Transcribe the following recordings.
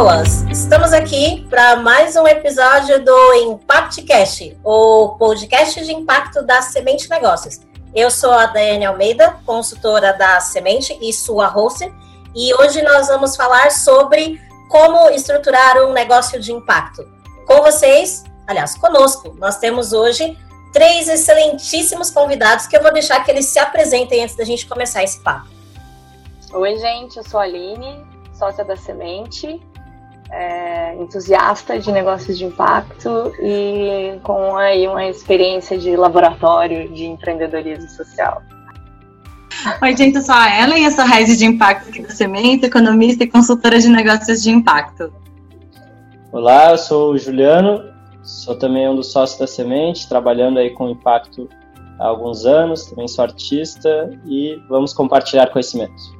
pessoas! Estamos aqui para mais um episódio do ImpactCast, o podcast de impacto da Semente Negócios. Eu sou a Daiane Almeida, consultora da Semente e sua host, e hoje nós vamos falar sobre como estruturar um negócio de impacto. Com vocês, aliás, conosco, nós temos hoje três excelentíssimos convidados que eu vou deixar que eles se apresentem antes da gente começar esse papo. Oi, gente, eu sou a Aline, sócia da Semente, é, entusiasta de negócios de impacto e com aí uma experiência de laboratório de empreendedorismo social. Oi, gente, eu sou a Ellen, eu sou Raiz de Impacto aqui da Semente, economista e consultora de negócios de impacto. Olá, eu sou o Juliano, sou também um dos sócios da Semente, trabalhando aí com impacto há alguns anos, também sou artista e vamos compartilhar conhecimentos.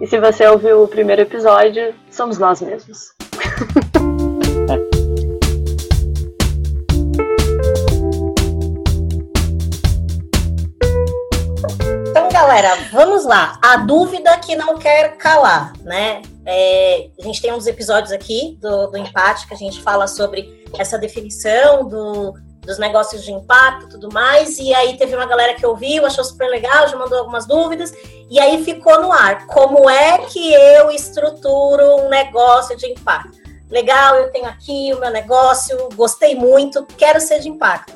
E se você ouviu o primeiro episódio, somos nós mesmos. então, galera, vamos lá. A dúvida que não quer calar, né? É, a gente tem uns episódios aqui do, do empate que a gente fala sobre essa definição do, dos negócios de impacto e tudo mais. E aí teve uma galera que ouviu, achou super legal, já mandou algumas dúvidas. E aí ficou no ar. Como é que eu estruturo um negócio de impacto? Legal, eu tenho aqui o meu negócio, gostei muito, quero ser de impacto.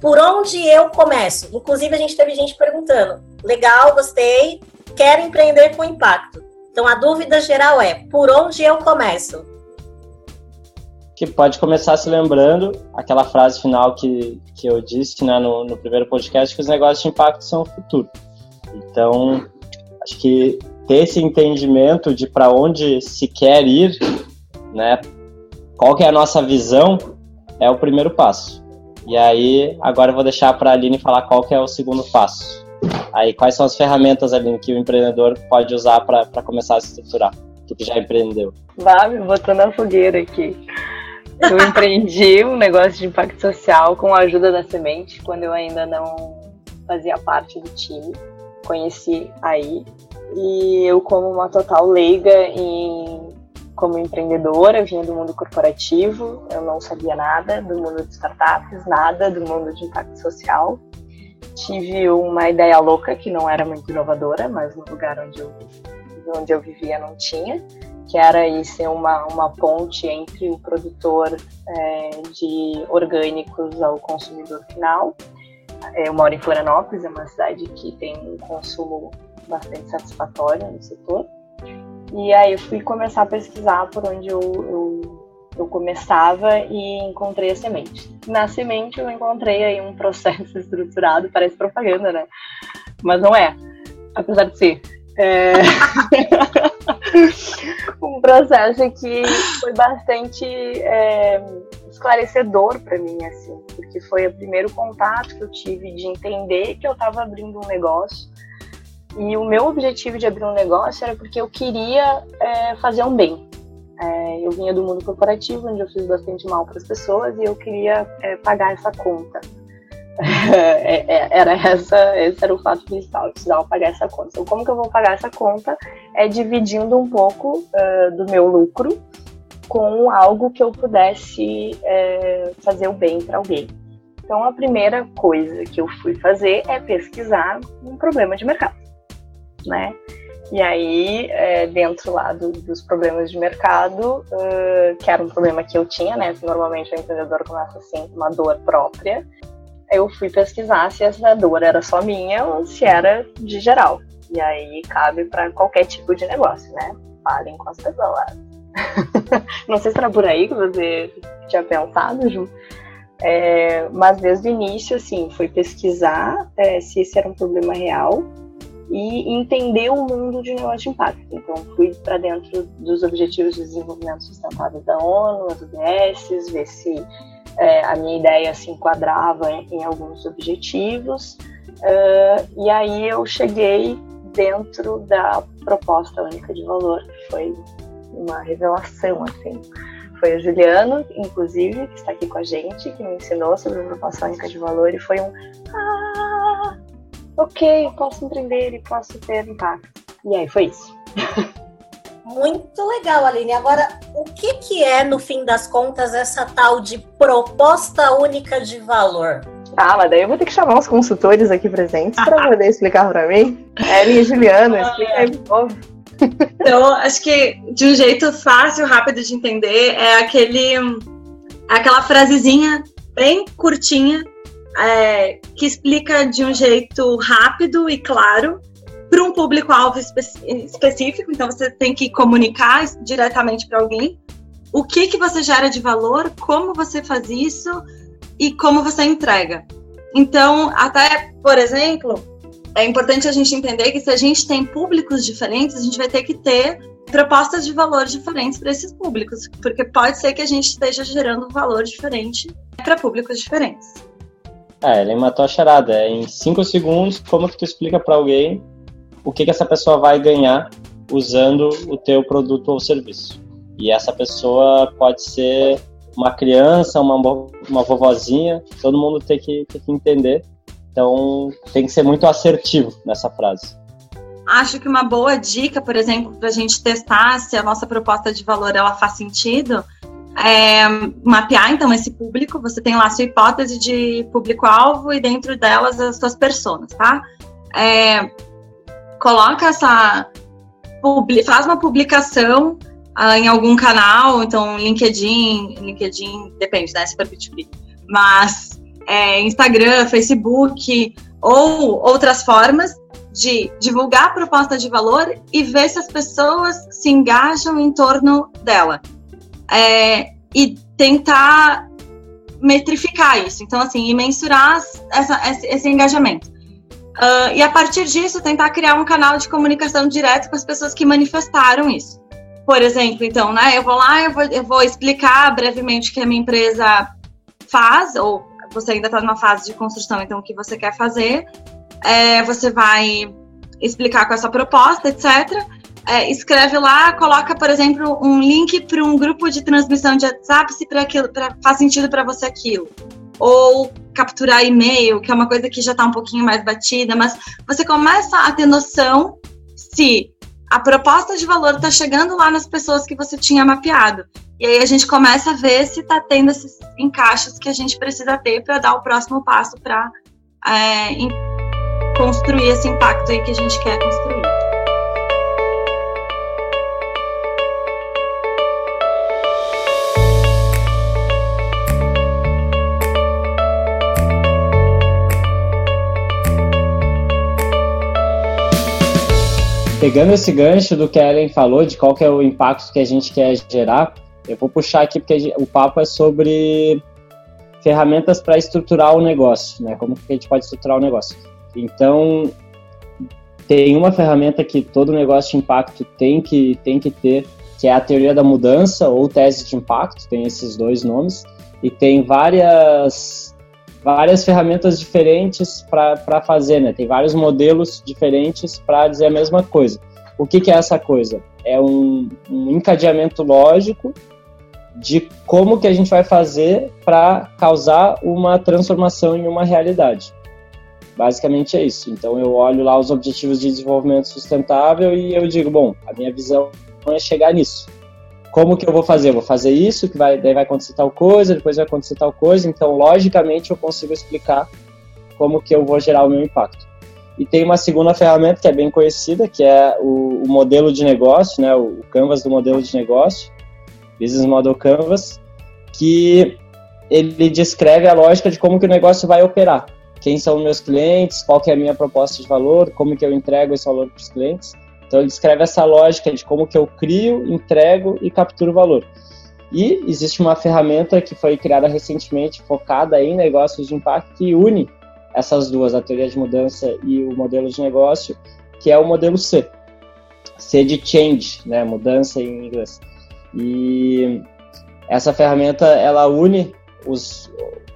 Por onde eu começo? Inclusive, a gente teve gente perguntando: legal, gostei, quero empreender com impacto. Então, a dúvida geral é: por onde eu começo? que pode começar se lembrando aquela frase final que, que eu disse né, no, no primeiro podcast, que os negócios de impacto são o futuro. Então, acho que ter esse entendimento de para onde se quer ir, né, qual que é a nossa visão, é o primeiro passo. E aí, agora eu vou deixar para a Aline falar qual que é o segundo passo. Aí, quais são as ferramentas, Aline, que o empreendedor pode usar para começar a se estruturar? Tu que já empreendeu. Vá me botando na fogueira aqui. Eu empreendi um negócio de impacto social com a ajuda da Semente, quando eu ainda não fazia parte do time. Conheci aí. E eu, como uma total leiga em, como empreendedora, vinha do mundo corporativo, eu não sabia nada do mundo de startups, nada do mundo de impacto social. Tive uma ideia louca que não era muito inovadora, mas no lugar onde eu, onde eu vivia não tinha que era aí ser uma, uma ponte entre o produtor é, de orgânicos ao consumidor final. É, eu moro em Florianópolis, é uma cidade que tem um consumo bastante satisfatório no setor. E aí eu fui começar a pesquisar por onde eu, eu, eu começava e encontrei a semente. Na semente eu encontrei aí um processo estruturado, parece propaganda, né? Mas não é, apesar de ser. É... um processo que foi bastante é, esclarecedor para mim, assim, porque foi o primeiro contato que eu tive de entender que eu estava abrindo um negócio. E o meu objetivo de abrir um negócio era porque eu queria é, fazer um bem. É, eu vinha do mundo corporativo, onde eu fiz bastante mal para as pessoas, e eu queria é, pagar essa conta. É, é, era essa, esse era o fato principal, eu precisava pagar essa conta. Então, como que eu vou pagar essa conta? É dividindo um pouco uh, do meu lucro com algo que eu pudesse uh, fazer o bem para alguém. Então, a primeira coisa que eu fui fazer é pesquisar um problema de mercado, né? E aí, é, dentro lá do, dos problemas de mercado, uh, que era um problema que eu tinha, né? Normalmente o empreendedor começa assim, uma dor própria eu fui pesquisar se essa dor era só minha ou se era de geral. E aí cabe para qualquer tipo de negócio, né? Falem com as pessoas. Não sei se era por aí que você tinha pensado, Ju. É, mas desde o início, assim, foi pesquisar é, se esse era um problema real e entender o mundo de negócio de impacto. Então, fui para dentro dos Objetivos de Desenvolvimento Sustentável da ONU, as OBS, ver se é, a minha ideia se enquadrava em, em alguns objetivos, uh, e aí eu cheguei dentro da proposta única de valor, que foi uma revelação, assim. Foi o Juliano, inclusive, que está aqui com a gente, que me ensinou sobre a proposta única de valor, e foi um ah, ok, posso empreender e posso ter impacto. E aí foi isso. Muito legal, Aline. Agora, o que, que é, no fim das contas, essa tal de proposta única de valor? Ah, mas daí eu vou ter que chamar os consultores aqui presentes para poder explicar para mim. Ellen e Juliana, explica aí de novo. Então, acho que de um jeito fácil, rápido de entender, é aquele, aquela frasezinha bem curtinha é, que explica de um jeito rápido e claro para um público-alvo espe específico. Então, você tem que comunicar diretamente para alguém o que, que você gera de valor, como você faz isso e como você entrega. Então, até, por exemplo, é importante a gente entender que se a gente tem públicos diferentes, a gente vai ter que ter propostas de valor diferentes para esses públicos, porque pode ser que a gente esteja gerando um valor diferente para públicos diferentes. É, ele matou a charada. É em cinco segundos, como que tu explica para alguém o que, que essa pessoa vai ganhar usando o teu produto ou serviço? E essa pessoa pode ser uma criança, uma, uma vovozinha, todo mundo tem que, tem que entender. Então, tem que ser muito assertivo nessa frase. Acho que uma boa dica, por exemplo, para a gente testar se a nossa proposta de valor ela faz sentido, é mapear então esse público. Você tem lá a sua hipótese de público-alvo e dentro delas as suas personas, tá? É, coloca essa. faz uma publicação uh, em algum canal, então LinkedIn, LinkedIn depende, né? For B2B. Mas é, Instagram, Facebook ou outras formas de divulgar a proposta de valor e ver se as pessoas se engajam em torno dela. É, e tentar metrificar isso. Então, assim, e mensurar essa, esse, esse engajamento. Uh, e a partir disso, tentar criar um canal de comunicação direto com as pessoas que manifestaram isso. Por exemplo, então, né, eu vou lá, eu vou, eu vou explicar brevemente o que a minha empresa faz, ou você ainda está numa fase de construção, então o que você quer fazer. É, você vai explicar com essa proposta, etc. É, escreve lá, coloca, por exemplo, um link para um grupo de transmissão de WhatsApp se pra aquilo, pra, faz sentido para você aquilo. Ou capturar e-mail, que é uma coisa que já está um pouquinho mais batida, mas você começa a ter noção se a proposta de valor está chegando lá nas pessoas que você tinha mapeado. E aí a gente começa a ver se está tendo esses encaixes que a gente precisa ter para dar o próximo passo para é, construir esse impacto aí que a gente quer construir. Pegando esse gancho do que a Ellen falou, de qual que é o impacto que a gente quer gerar, eu vou puxar aqui porque o papo é sobre ferramentas para estruturar o negócio, né? Como que a gente pode estruturar o negócio. Então, tem uma ferramenta que todo negócio de impacto tem que, tem que ter, que é a teoria da mudança ou tese de impacto, tem esses dois nomes, e tem várias várias ferramentas diferentes para fazer, né? Tem vários modelos diferentes para dizer a mesma coisa. O que, que é essa coisa? É um, um encadeamento lógico de como que a gente vai fazer para causar uma transformação em uma realidade. Basicamente é isso. Então eu olho lá os objetivos de desenvolvimento sustentável e eu digo, bom, a minha visão é chegar nisso como que eu vou fazer? Eu vou fazer isso, que vai, daí vai acontecer tal coisa, depois vai acontecer tal coisa. Então, logicamente, eu consigo explicar como que eu vou gerar o meu impacto. E tem uma segunda ferramenta que é bem conhecida, que é o, o modelo de negócio, né, o, o Canvas do modelo de negócio, Business Model Canvas, que ele descreve a lógica de como que o negócio vai operar. Quem são meus clientes, qual que é a minha proposta de valor, como que eu entrego esse valor para os clientes. Então ele descreve essa lógica de como que eu crio, entrego e capturo valor. E existe uma ferramenta que foi criada recentemente focada em negócios de impacto que une essas duas, a teoria de mudança e o modelo de negócio, que é o modelo C. C de change, né, mudança em inglês. E essa ferramenta ela une os,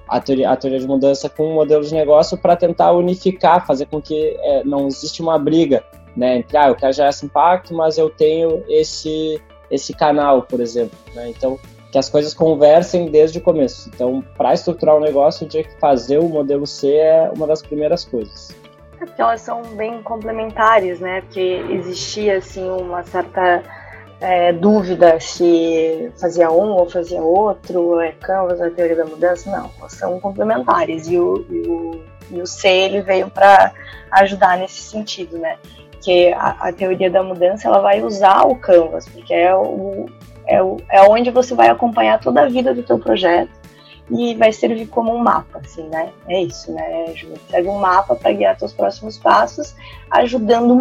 a, teoria, a teoria de mudança com o modelo de negócio para tentar unificar, fazer com que é, não existe uma briga né? Ah, eu quero gerar esse impacto, mas eu tenho esse, esse canal, por exemplo, né? Então, que as coisas conversem desde o começo. Então, para estruturar o um negócio, eu tinha que fazer o modelo C é uma das primeiras coisas. É porque elas são bem complementares, né? Porque existia, assim, uma certa é, dúvida se fazia um ou fazia outro, é Canvas, a teoria da mudança, não, são complementares e o, e o, e o C ele veio para ajudar nesse sentido, né? Que a, a, teoria da mudança ela vai usar o Canvas, porque é, o, é, o, é onde você vai acompanhar toda a vida do teu projeto e vai servir como um mapa, assim, né? É isso, né? Serve um mapa para guiar seus próximos passos, ajudando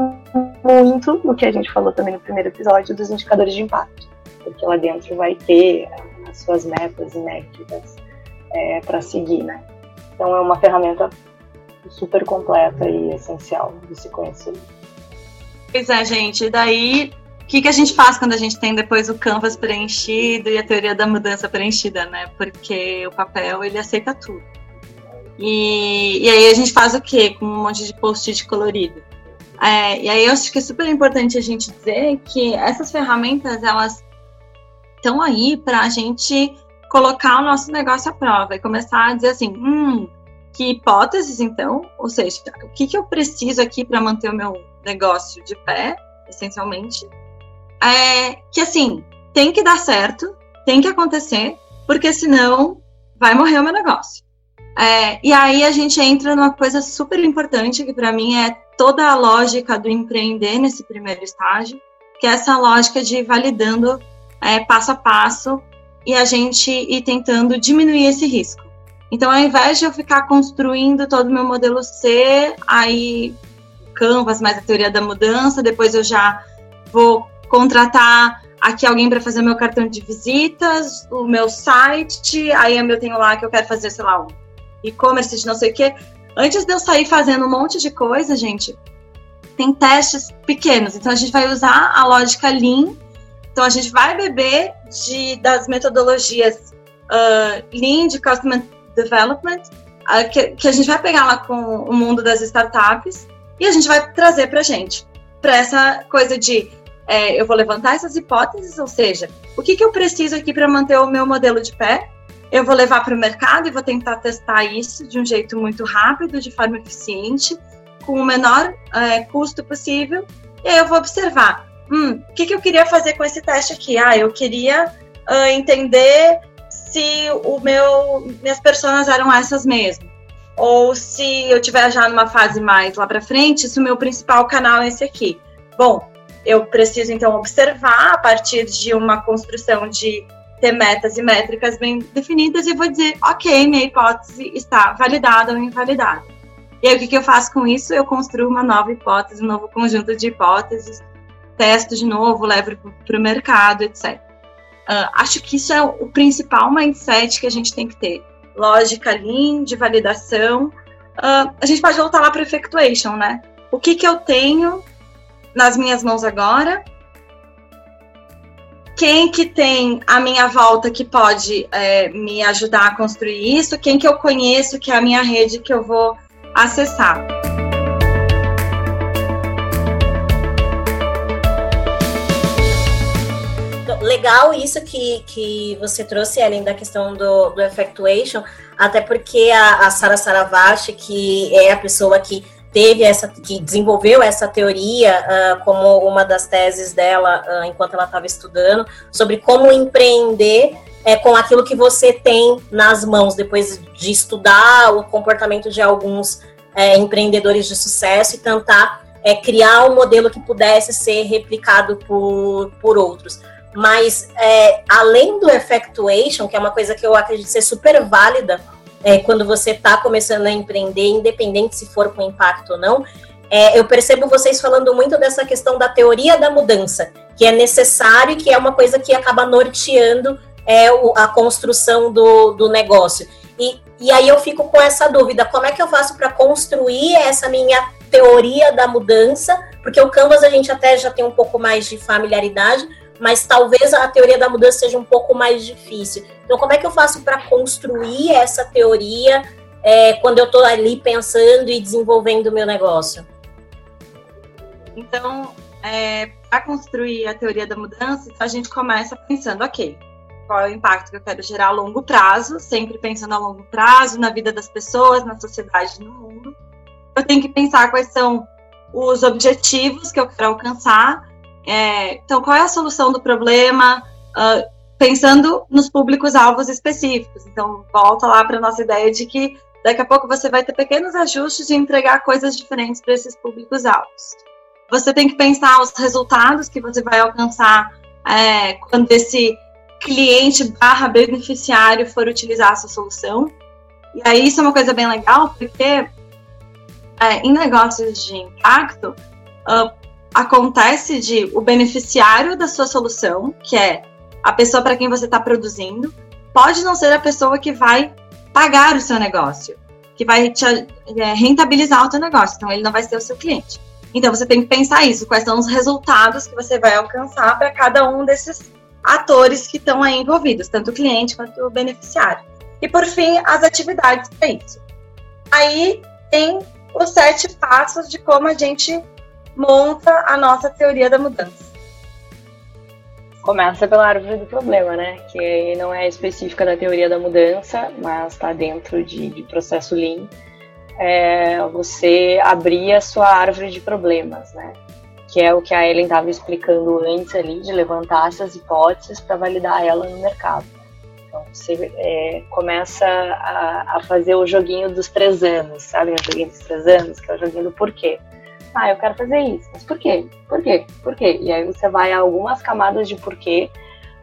muito no que a gente falou também no primeiro episódio dos indicadores de impacto, porque lá dentro vai ter as suas metas e métricas é, para seguir, né? Então é uma ferramenta super completa e essencial de se conhecer. Pois é, gente. E daí o que, que a gente faz quando a gente tem depois o canvas preenchido e a teoria da mudança preenchida, né? Porque o papel, ele aceita tudo. E, e aí a gente faz o quê? Com um monte de post-it colorido. É, e aí eu acho que é super importante a gente dizer que essas ferramentas, elas estão aí para a gente colocar o nosso negócio à prova e começar a dizer assim, hum, que hipóteses então? Ou seja, o que, que eu preciso aqui para manter o meu negócio de pé, essencialmente? é que assim, tem que dar certo, tem que acontecer, porque senão vai morrer o meu negócio. É, e aí a gente entra numa coisa super importante que para mim é toda a lógica do empreender nesse primeiro estágio, que é essa lógica de validando é, passo a passo e a gente ir tentando diminuir esse risco. Então, ao invés de eu ficar construindo todo o meu modelo C, aí Canvas mais a teoria da mudança, depois eu já vou contratar aqui alguém para fazer meu cartão de visitas, o meu site, aí eu tenho lá que eu quero fazer, sei lá, um e-commerce de não sei o quê. Antes de eu sair fazendo um monte de coisa, gente, tem testes pequenos. Então a gente vai usar a lógica Lean. Então a gente vai beber de, das metodologias uh, Lean de Customer Development, que, que a gente vai pegar lá com o mundo das startups e a gente vai trazer para gente. Para essa coisa de é, eu vou levantar essas hipóteses, ou seja, o que, que eu preciso aqui para manter o meu modelo de pé? Eu vou levar para o mercado e vou tentar testar isso de um jeito muito rápido, de forma eficiente, com o menor é, custo possível. E aí eu vou observar, hum, o que, que eu queria fazer com esse teste aqui? Ah, eu queria uh, entender se o meu, minhas pessoas eram essas mesmo. Ou se eu tiver já numa fase mais lá para frente, se o meu principal canal é esse aqui. Bom, eu preciso então observar a partir de uma construção de ter metas e métricas bem definidas e vou dizer, ok, minha hipótese está validada ou invalidada. E aí o que, que eu faço com isso? Eu construo uma nova hipótese, um novo conjunto de hipóteses, testo de novo, levo para o mercado, etc. Uh, acho que isso é o principal mindset que a gente tem que ter. Lógica lean, de validação. Uh, a gente pode voltar lá para effectuation, né? O que, que eu tenho nas minhas mãos agora. Quem que tem a minha volta que pode é, me ajudar a construir isso? Quem que eu conheço que é a minha rede que eu vou acessar? Legal isso que, que você trouxe, Ellen, da questão do, do effectuation, até porque a, a Sara Saravashi, que é a pessoa que teve essa, que desenvolveu essa teoria uh, como uma das teses dela uh, enquanto ela estava estudando, sobre como empreender é, com aquilo que você tem nas mãos, depois de estudar o comportamento de alguns é, empreendedores de sucesso e tentar é, criar um modelo que pudesse ser replicado por, por outros. Mas, é, além do effectuation, que é uma coisa que eu acredito ser super válida, é, quando você está começando a empreender, independente se for com impacto ou não, é, eu percebo vocês falando muito dessa questão da teoria da mudança, que é necessário e que é uma coisa que acaba norteando é, o, a construção do, do negócio. E, e aí eu fico com essa dúvida: como é que eu faço para construir essa minha teoria da mudança? Porque o Canvas a gente até já tem um pouco mais de familiaridade, mas talvez a teoria da mudança seja um pouco mais difícil. Então, como é que eu faço para construir essa teoria é, quando eu estou ali pensando e desenvolvendo o meu negócio? Então, é, para construir a teoria da mudança, a gente começa pensando, ok, qual é o impacto que eu quero gerar a longo prazo, sempre pensando a longo prazo, na vida das pessoas, na sociedade, no mundo. Eu tenho que pensar quais são os objetivos que eu quero alcançar é, então, qual é a solução do problema? Uh, pensando nos públicos-alvos específicos. Então, volta lá para a nossa ideia de que daqui a pouco você vai ter pequenos ajustes e entregar coisas diferentes para esses públicos-alvos. Você tem que pensar os resultados que você vai alcançar é, quando esse cliente barra beneficiário for utilizar a sua solução. E aí isso é uma coisa bem legal, porque é, em negócios de impacto, uh, acontece de o beneficiário da sua solução, que é a pessoa para quem você está produzindo, pode não ser a pessoa que vai pagar o seu negócio, que vai te, é, rentabilizar o seu negócio. Então, ele não vai ser o seu cliente. Então, você tem que pensar isso, quais são os resultados que você vai alcançar para cada um desses atores que estão aí envolvidos, tanto o cliente quanto o beneficiário. E, por fim, as atividades para isso. Aí tem os sete passos de como a gente monta a nossa teoria da mudança. Começa pela árvore do problema, né? Que não é específica da teoria da mudança, mas está dentro de, de, processo Lean. É você abrir a sua árvore de problemas, né? Que é o que a Ellen estava explicando antes ali, de levantar essas hipóteses para validar ela no mercado. Então, você é, começa a, a, fazer o joguinho dos três anos, sabe? O joguinho dos três anos, que é o joguinho do porquê ah, eu quero fazer isso, mas por quê? Por quê? Por quê? E aí você vai a algumas camadas de porquê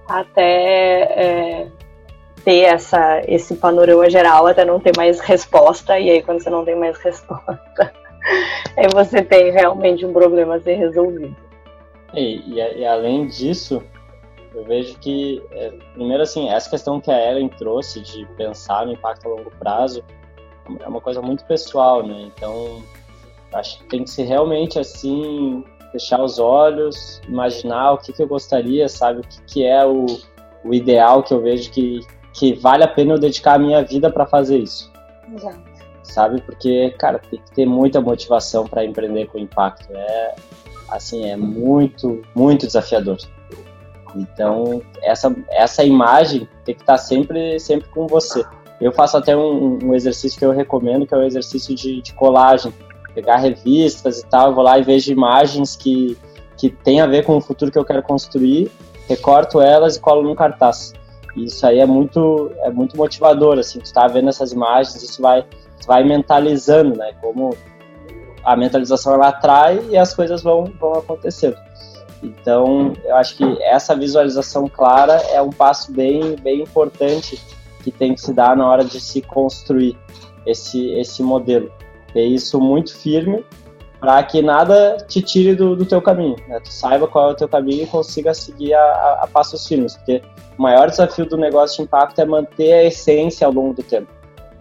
até é, ter essa, esse panorama geral, até não ter mais resposta, e aí quando você não tem mais resposta, aí você tem realmente um problema a ser resolvido. E, e, e além disso, eu vejo que, é, primeiro assim, essa questão que a Ellen trouxe de pensar no impacto a longo prazo é uma coisa muito pessoal, né? Então, Acho que tem que ser realmente assim, fechar os olhos, imaginar o que, que eu gostaria, sabe? O que, que é o, o ideal que eu vejo que, que vale a pena eu dedicar a minha vida para fazer isso. Exato. Sabe? Porque, cara, tem que ter muita motivação para empreender com impacto. É, assim, é muito, muito desafiador. Então, essa, essa imagem tem que estar tá sempre, sempre com você. Eu faço até um, um exercício que eu recomendo, que é o exercício de, de colagem pegar revistas e tal, eu vou lá e vejo imagens que, que tem a ver com o futuro que eu quero construir, recorto elas e colo num cartaz. E isso aí é muito, é muito motivador, assim, tu tá vendo essas imagens, isso vai, vai mentalizando, né, como a mentalização ela atrai e as coisas vão, vão acontecendo. Então, eu acho que essa visualização clara é um passo bem, bem importante que tem que se dar na hora de se construir esse, esse modelo ter isso muito firme para que nada te tire do, do teu caminho, né? Tu saiba qual é o teu caminho e consiga seguir a, a, a passos firmes, porque o maior desafio do negócio de impacto é manter a essência ao longo do tempo.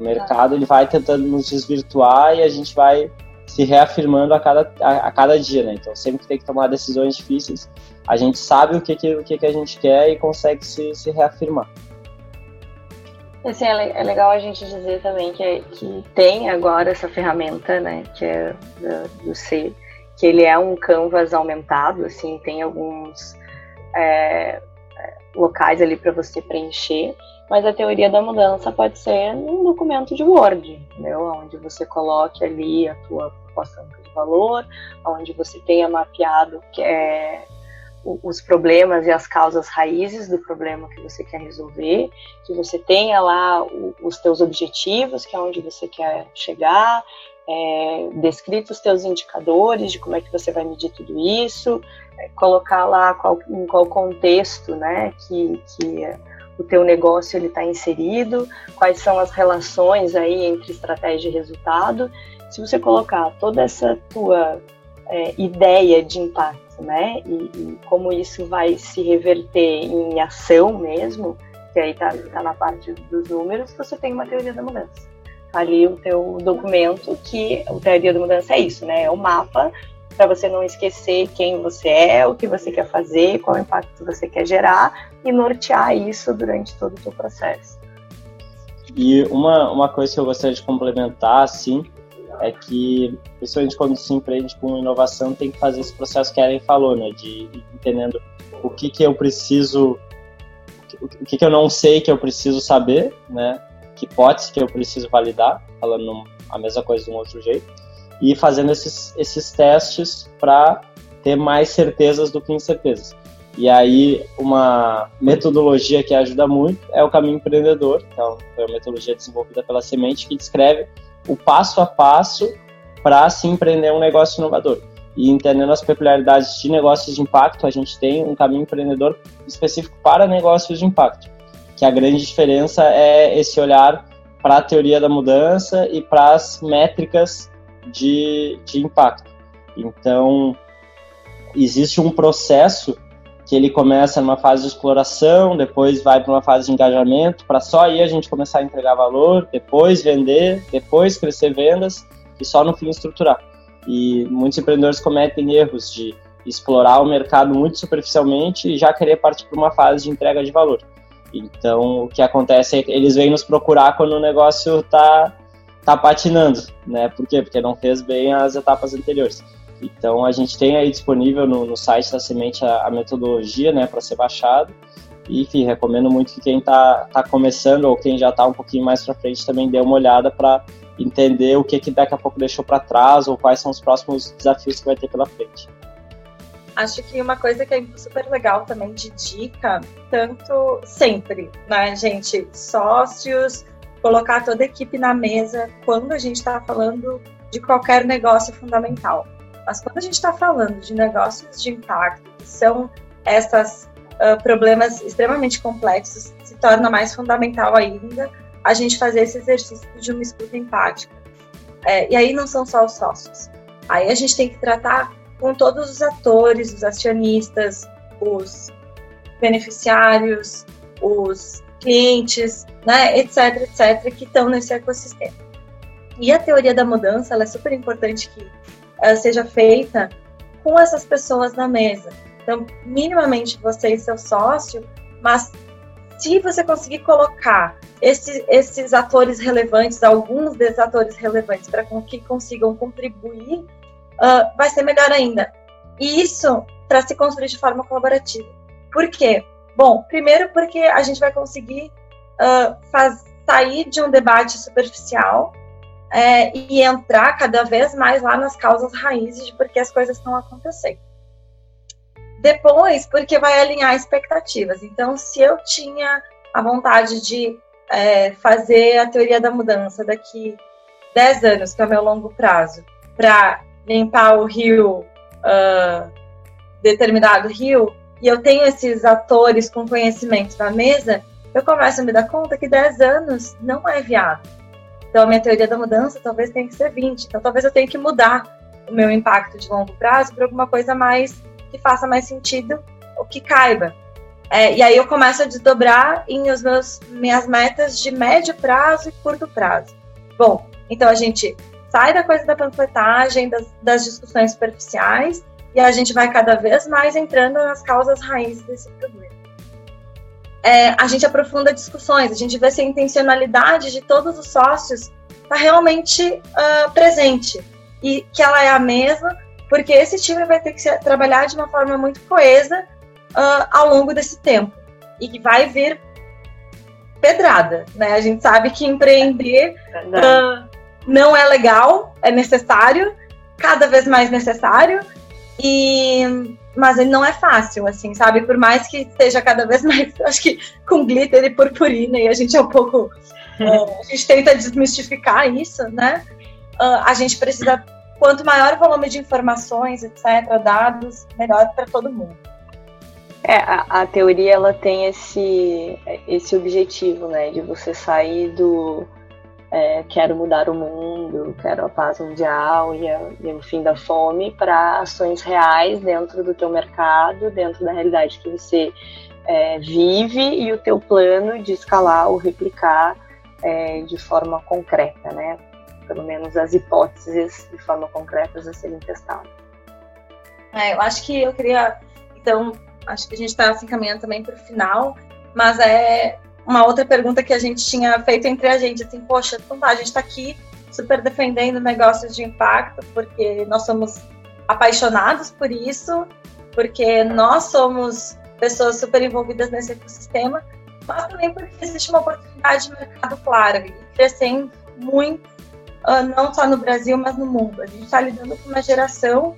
O mercado ele vai tentando nos desvirtuar e a gente vai se reafirmando a cada, a, a cada dia, né? Então sempre tem que tomar decisões difíceis. A gente sabe o que, que, o que, que a gente quer e consegue se, se reafirmar. Assim, é, legal a gente dizer também que, que tem agora essa ferramenta, né, que é do, do C, que ele é um canvas aumentado, assim, tem alguns é, locais ali para você preencher, mas a teoria da mudança pode ser um documento de Word, entendeu? Onde você coloque ali a tua proposta de valor, onde você tenha mapeado que é os problemas e as causas raízes do problema que você quer resolver, que você tenha lá os teus objetivos, que é onde você quer chegar, é, descritos os teus indicadores de como é que você vai medir tudo isso, é, colocar lá qual, em qual contexto, né, que, que o teu negócio ele está inserido, quais são as relações aí entre estratégia e resultado. Se você colocar toda essa tua é, ideia de impacto né? E, e, como isso vai se reverter em ação mesmo, que aí tá, tá na parte dos números, você tem uma teoria da mudança. Ali o teu documento, que a teoria da mudança é isso, né? É o mapa para você não esquecer quem você é, o que você quer fazer, qual impacto você quer gerar e nortear isso durante todo o teu processo. E uma, uma coisa que eu gostaria de complementar, assim, é que, principalmente quando se empreende com inovação, tem que fazer esse processo que a Ellen falou, né? De entendendo o que, que eu preciso, o que, que eu não sei que eu preciso saber, né? Que hipótese que eu preciso validar, falando a mesma coisa de um outro jeito, e fazendo esses, esses testes para ter mais certezas do que incertezas. E aí, uma metodologia que ajuda muito é o caminho empreendedor, então foi uma metodologia desenvolvida pela Semente que descreve o passo a passo para se empreender um negócio inovador. E entendendo as peculiaridades de negócios de impacto, a gente tem um caminho empreendedor específico para negócios de impacto, que a grande diferença é esse olhar para a teoria da mudança e para as métricas de, de impacto. Então, existe um processo que ele começa numa fase de exploração, depois vai para uma fase de engajamento, para só aí a gente começar a entregar valor, depois vender, depois crescer vendas e só no fim estruturar. E muitos empreendedores cometem erros de explorar o mercado muito superficialmente e já querer partir para uma fase de entrega de valor. Então, o que acontece é que eles vêm nos procurar quando o negócio está tá patinando, né? Por quê? Porque não fez bem as etapas anteriores. Então, a gente tem aí disponível no, no site da Semente a, a metodologia, né, para ser baixado. E, enfim, recomendo muito que quem está tá começando ou quem já está um pouquinho mais para frente também dê uma olhada para entender o que, que daqui a pouco deixou para trás ou quais são os próximos desafios que vai ter pela frente. Acho que uma coisa que é super legal também de dica, tanto sempre, né, gente? Sócios, colocar toda a equipe na mesa quando a gente está falando de qualquer negócio fundamental. Mas quando a gente está falando de negócios de impacto, que são esses uh, problemas extremamente complexos, se torna mais fundamental ainda a gente fazer esse exercício de uma escuta empática. É, e aí não são só os sócios. Aí a gente tem que tratar com todos os atores, os acionistas, os beneficiários, os clientes, né, etc, etc, que estão nesse ecossistema. E a teoria da mudança, ela é super importante que uh, seja feita com essas pessoas na mesa. Então, minimamente você e seu sócio, mas se você conseguir colocar esses, esses atores relevantes, alguns desses atores relevantes, para que consigam contribuir, uh, vai ser melhor ainda. E isso para se construir de forma colaborativa. Por quê? Bom, primeiro porque a gente vai conseguir uh, faz, sair de um debate superficial é, e entrar cada vez mais lá nas causas raízes de por que as coisas estão acontecendo. Depois, porque vai alinhar expectativas. Então, se eu tinha a vontade de é, fazer a teoria da mudança daqui 10 anos, que é o meu longo prazo, para limpar o rio, uh, determinado rio, e eu tenho esses atores com conhecimento na mesa, eu começo a me dar conta que 10 anos não é viável. Então, a minha teoria da mudança talvez tenha que ser 20. Então, talvez eu tenha que mudar o meu impacto de longo prazo para alguma coisa mais que faça mais sentido, o que caiba. É, e aí eu começo a desdobrar em os meus minhas metas de médio prazo e curto prazo. Bom, então a gente sai da coisa da panfletagem, das, das discussões superficiais, e a gente vai cada vez mais entrando nas causas raízes desse problema é, a gente aprofunda discussões, a gente vê se a intencionalidade de todos os sócios está realmente uh, presente e que ela é a mesma, porque esse time vai ter que se, trabalhar de uma forma muito coesa uh, ao longo desse tempo e que vai vir pedrada, né? A gente sabe que empreender uh, não é legal, é necessário, cada vez mais necessário e mas ele não é fácil, assim, sabe? Por mais que esteja cada vez mais, acho que com glitter e purpurina, e a gente é um pouco. uh, a gente tenta desmistificar isso, né? Uh, a gente precisa, quanto maior o volume de informações, etc., dados, melhor para todo mundo. É, a, a, teoria ela tem esse, esse objetivo, né, de você sair do é, quero mudar o mundo, quero a paz mundial e, a, e o fim da fome para ações reais dentro do teu mercado, dentro da realidade que você é, vive e o teu plano de escalar ou replicar é, de forma concreta, né? Pelo menos as hipóteses de forma concreta a serem testadas. É, eu acho que eu queria, então, acho que a gente está se encaminhando também para o final, mas é uma outra pergunta que a gente tinha feito entre a gente, assim, poxa, então tá, a gente está aqui super defendendo negócios de impacto, porque nós somos apaixonados por isso, porque nós somos pessoas super envolvidas nesse ecossistema, mas também porque existe uma oportunidade de mercado clara crescendo muito, ah, não só no Brasil, mas no mundo. A gente está lidando com uma geração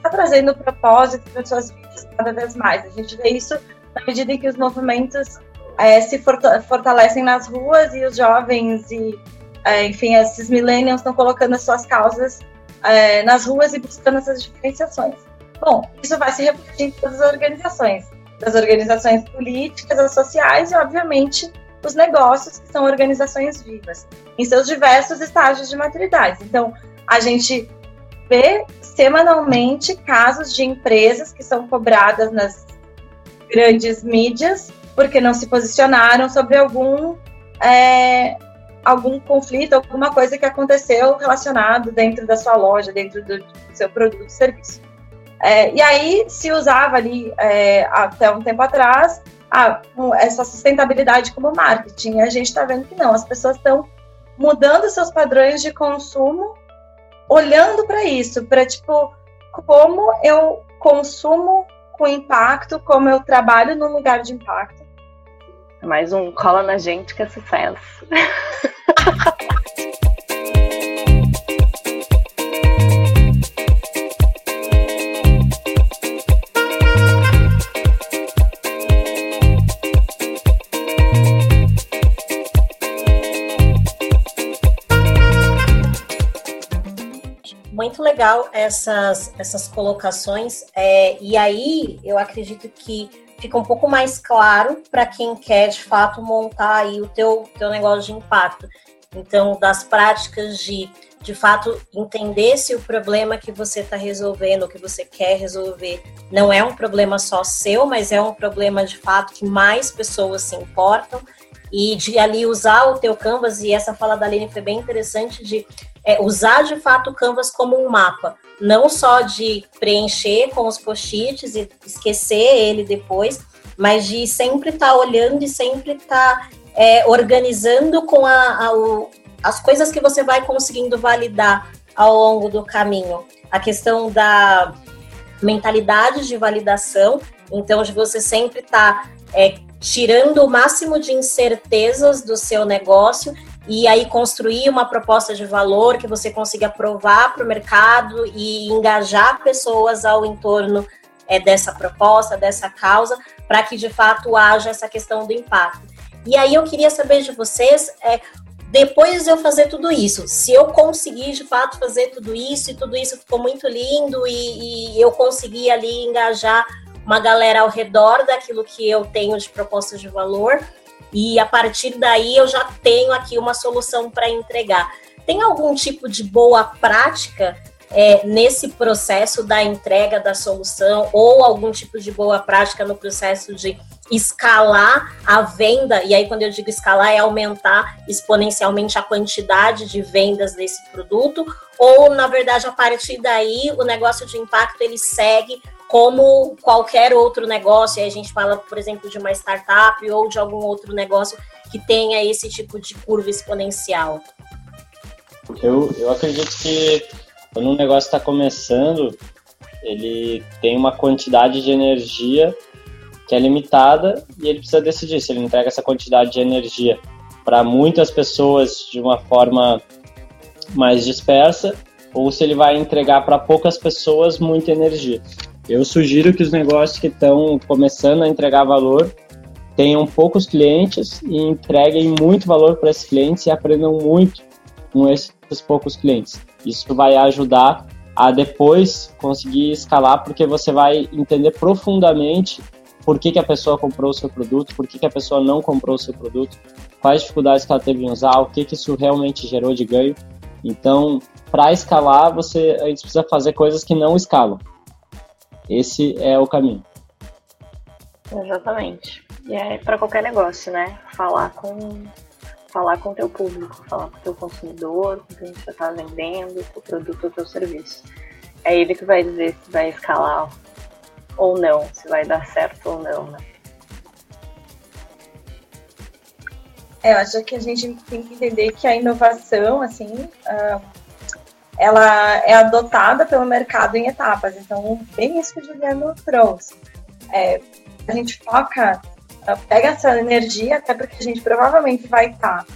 está trazendo propósito para suas vidas cada vez mais. A gente vê isso na medida em que os movimentos é, se fortalecem nas ruas e os jovens e, é, enfim, esses millennials estão colocando as suas causas é, nas ruas e buscando essas diferenciações. Bom, isso vai se refletir em todas as organizações, das organizações políticas, as sociais e, obviamente, os negócios, que são organizações vivas, em seus diversos estágios de maturidade. Então, a gente vê semanalmente casos de empresas que são cobradas nas grandes mídias porque não se posicionaram sobre algum é, algum conflito, alguma coisa que aconteceu relacionado dentro da sua loja, dentro do, seu produto serviço. É, e aí se usava ali é, até um tempo atrás a, essa sustentabilidade como marketing. A gente está vendo que não, as pessoas estão mudando seus padrões de consumo, olhando para isso, para tipo como eu consumo com impacto, como eu trabalho num lugar de impacto. Mais um cola na gente que é sucesso. muito legal essas, essas colocações. É, e aí eu acredito que fica um pouco mais claro para quem quer de fato montar aí o teu, teu negócio de impacto. Então, das práticas de de fato entender se o problema que você está resolvendo, que você quer resolver, não é um problema só seu, mas é um problema de fato que mais pessoas se importam e de ali usar o teu canvas e essa fala da Aline foi bem interessante de é, usar de fato o Canvas como um mapa, não só de preencher com os post-its e esquecer ele depois, mas de sempre estar tá olhando e sempre estar tá, é, organizando com a, a, o, as coisas que você vai conseguindo validar ao longo do caminho. A questão da mentalidade de validação, então de você sempre estar tá, é, tirando o máximo de incertezas do seu negócio e aí construir uma proposta de valor que você consiga provar para o mercado e engajar pessoas ao entorno é, dessa proposta, dessa causa, para que de fato haja essa questão do impacto. E aí eu queria saber de vocês, é, depois de eu fazer tudo isso, se eu conseguir de fato fazer tudo isso e tudo isso ficou muito lindo e, e eu consegui ali engajar uma galera ao redor daquilo que eu tenho de propostas de valor, e a partir daí eu já tenho aqui uma solução para entregar. Tem algum tipo de boa prática é, nesse processo da entrega da solução? Ou algum tipo de boa prática no processo de escalar a venda, e aí quando eu digo escalar é aumentar exponencialmente a quantidade de vendas desse produto, ou na verdade a partir daí o negócio de impacto ele segue como qualquer outro negócio, e a gente fala, por exemplo, de uma startup ou de algum outro negócio que tenha esse tipo de curva exponencial? Eu, eu acredito que quando um negócio está começando, ele tem uma quantidade de energia que é limitada e ele precisa decidir se ele entrega essa quantidade de energia para muitas pessoas de uma forma mais dispersa ou se ele vai entregar para poucas pessoas muita energia. Eu sugiro que os negócios que estão começando a entregar valor tenham poucos clientes e entreguem muito valor para esses clientes e aprendam muito com esses poucos clientes. Isso vai ajudar a depois conseguir escalar, porque você vai entender profundamente por que, que a pessoa comprou o seu produto, por que, que a pessoa não comprou o seu produto, quais dificuldades que ela teve em usar, o que, que isso realmente gerou de ganho. Então, para escalar, você, precisa fazer coisas que não escalam. Esse é o caminho. Exatamente. E é para qualquer negócio, né? Falar com falar com o teu público, falar com o teu consumidor, com quem você está vendendo, o produto ou o teu serviço. É ele que vai dizer se vai escalar ou não, se vai dar certo ou não, né? É, eu acho que a gente tem que entender que a inovação, assim, uh, ela é adotada pelo mercado em etapas. Então, bem isso que o Juliano trouxe. É, a gente foca, pega essa energia, até porque a gente provavelmente vai estar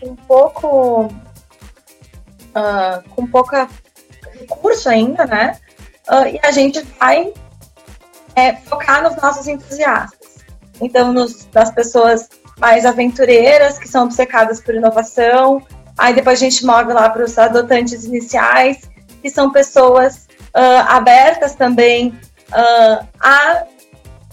com um pouco. Uh, com pouca recurso ainda, né? uh, e a gente vai é, focar nos nossos entusiastas. Então, nos, nas pessoas mais aventureiras, que são obcecadas por inovação. Aí depois a gente move lá para os adotantes iniciais, que são pessoas uh, abertas também uh, a,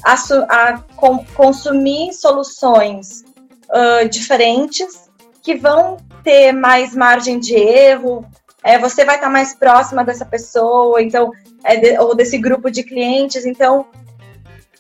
a, a com, consumir soluções uh, diferentes, que vão ter mais margem de erro, é, você vai estar mais próxima dessa pessoa, então, é de, ou desse grupo de clientes, então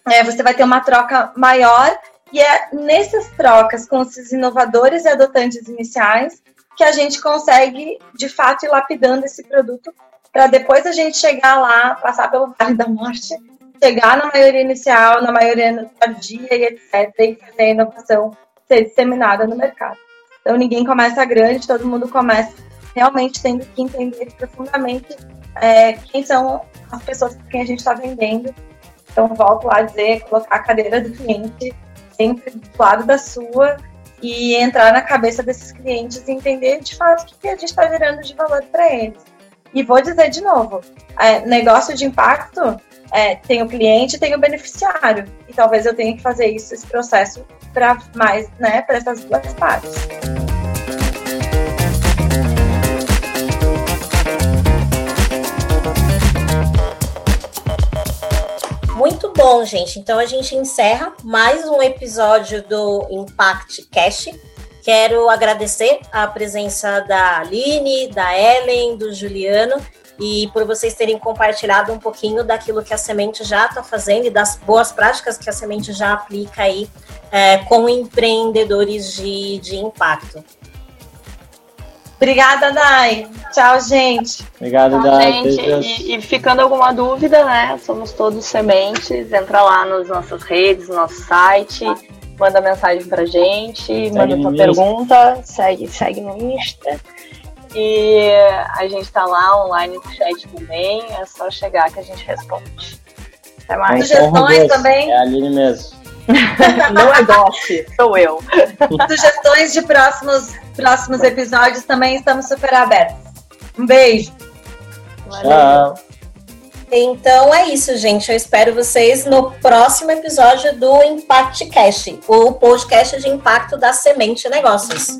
é, você vai ter uma troca maior. E é nessas trocas com esses inovadores e adotantes iniciais que a gente consegue, de fato, ir lapidando esse produto para depois a gente chegar lá, passar pelo Vale da Morte, chegar na maioria inicial, na maioria tardia e etc. e fazer a inovação ser disseminada no mercado. Então ninguém começa grande, todo mundo começa realmente tendo que entender profundamente é, quem são as pessoas com quem a gente está vendendo. Então volto lá a dizer, colocar a cadeira do cliente sempre do lado da sua e entrar na cabeça desses clientes e entender de fato o que a gente está gerando de valor para eles. E vou dizer de novo, é, negócio de impacto é, tem o cliente tem o beneficiário. E talvez eu tenha que fazer isso, esse processo, para mais, né, para essas duas partes. Bom, gente. Então a gente encerra mais um episódio do Impact Cash. Quero agradecer a presença da Aline, da Ellen, do Juliano e por vocês terem compartilhado um pouquinho daquilo que a Semente já está fazendo e das boas práticas que a Semente já aplica aí é, com empreendedores de, de impacto. Obrigada, Dai. Tchau, gente. Obrigado, Tchau, Dai. Gente. E, e, ficando alguma dúvida, né? Somos todos sementes. Entra lá nas nossas redes, no nosso site, manda mensagem pra gente, segue manda tua pergunta, segue, segue no Insta. E a gente tá lá online no chat também. É só chegar que a gente responde. Até mais. Sugestões também. É a Aline mesmo. Não é doce, sou eu. Sugestões de próximos, próximos episódios também estamos super abertos. Um beijo. Tchau. Então é isso, gente. Eu espero vocês no próximo episódio do Impact Cast, o podcast de impacto da Semente Negócios.